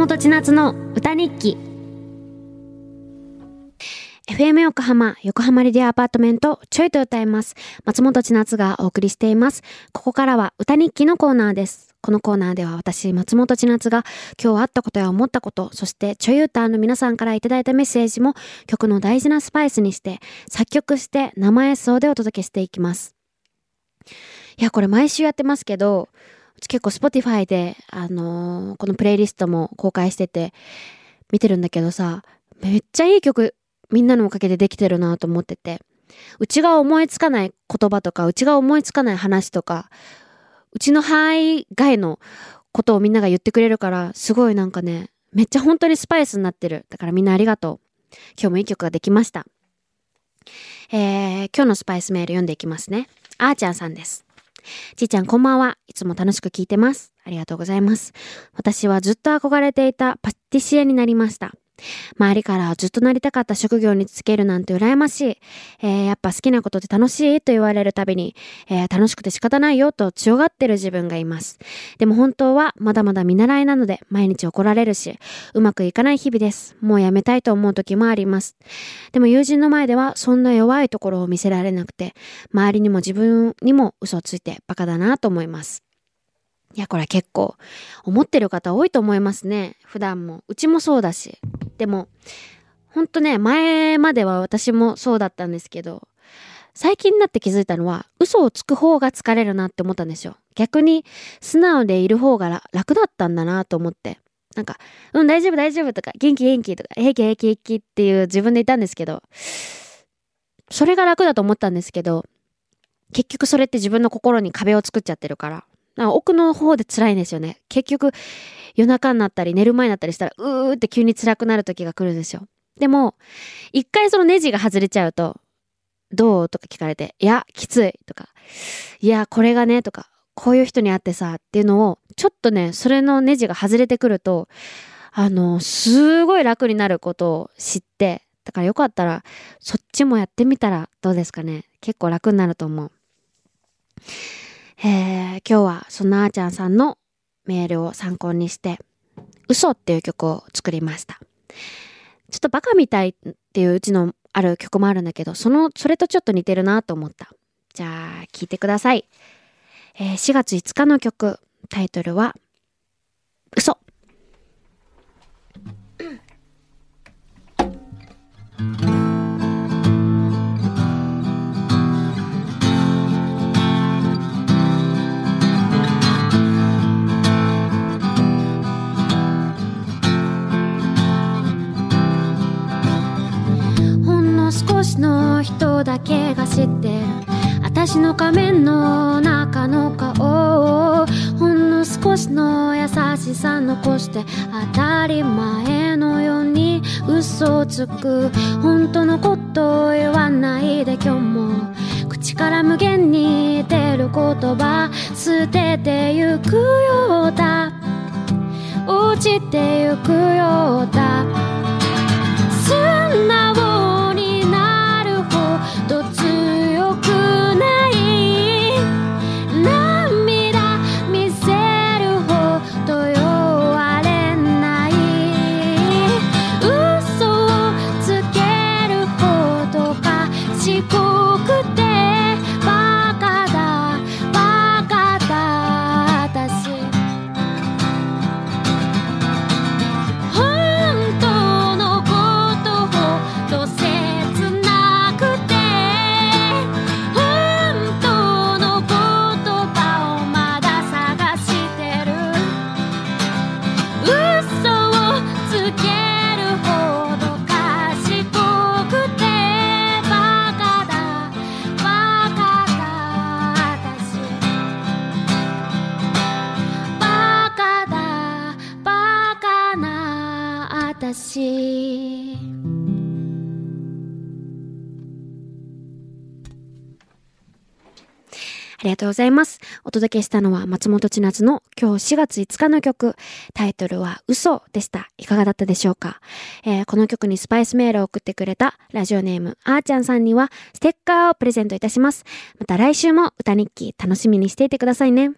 本千夏の歌日記 FM 横浜、横浜 Radio Apartment、ちょい歌います。松本千夏がお送りしています。ここからは歌日記のコーナーです。このコーナーでは私、松本千夏が今日あったことや思ったこと、そしてちょい歌の皆さんからいただいたメッセージも曲の大事なスパイスにして、作曲して生演奏でお届けしていきます。いや、これ毎週やってますけど、結構 Spotify で、あのー、このプレイリストも公開してて、見てるんだけどさ、めっちゃいい曲、みんなのおかげでできてるなと思ってて、うちが思いつかない言葉とか、うちが思いつかない話とか、うちの範囲外のことをみんなが言ってくれるから、すごいなんかね、めっちゃ本当にスパイスになってる。だからみんなありがとう。今日もいい曲ができました。えー、今日のスパイスメール読んでいきますね。あーちゃんさんです。ちーちゃんこんばんは。いつも楽しく聞いてます。ありがとうございます。私はずっと憧れていたパティシエになりました。周りからずっとなりたかった職業につけるなんて羨ましい。えー、やっぱ好きなことって楽しいと言われるたびに、えー、楽しくて仕方ないよと強がってる自分がいます。でも本当はまだまだ見習いなので毎日怒られるし、うまくいかない日々です。もうやめたいと思う時もあります。でも友人の前ではそんな弱いところを見せられなくて、周りにも自分にも嘘をついてバカだなと思います。いや、これ結構思ってる方多いと思いますね。普段も。うちもそうだし。でも、ほんとね、前までは私もそうだったんですけど、最近になって気づいたのは、嘘をつく方が疲れるなって思ったんですよ。逆に、素直でいる方が楽だったんだなと思って。なんか、うん、大丈夫大丈夫とか、元気元気とか、平気平気平気っていう自分でいたんですけど、それが楽だと思ったんですけど、結局それって自分の心に壁を作っちゃってるから、奥の方で辛いんですよね。結局、夜中になったり寝る前になったりしたら、うーって急に辛くなる時が来るんですよ。でも、一回そのネジが外れちゃうと、どう？とか聞かれて、いや、きついとか、いや、これがね、とか、こういう人に会ってさ、っていうのを、ちょっとね、それのネジが外れてくると、あの、すごい楽になることを知って、だからよかったら、そっちもやってみたらどうですかね。結構楽になると思う。え、今日はそのあーちゃんさんのメールを参考にして、嘘っていう曲を作りました。ちょっとバカみたいっていううちのある曲もあるんだけど、その、それとちょっと似てるなと思った。じゃあ、聴いてください。えー、4月5日の曲、タイトルは、士の人だけが知ってる私の仮面の中の顔をほんの少しの優しさ残して当たり前のように嘘をつく。本当のことを言わないで今日も。口から無限に出る言葉捨ててゆくようだ。落ちてゆくようだ。people 私ありがとうございます。お届けしたのは松本千夏の今日4月5日の曲。タイトルは嘘でした。いかがだったでしょうか、えー、この曲にスパイスメールを送ってくれたラジオネームあーちゃんさんにはステッカーをプレゼントいたします。また来週も歌日記楽しみにしていてくださいね。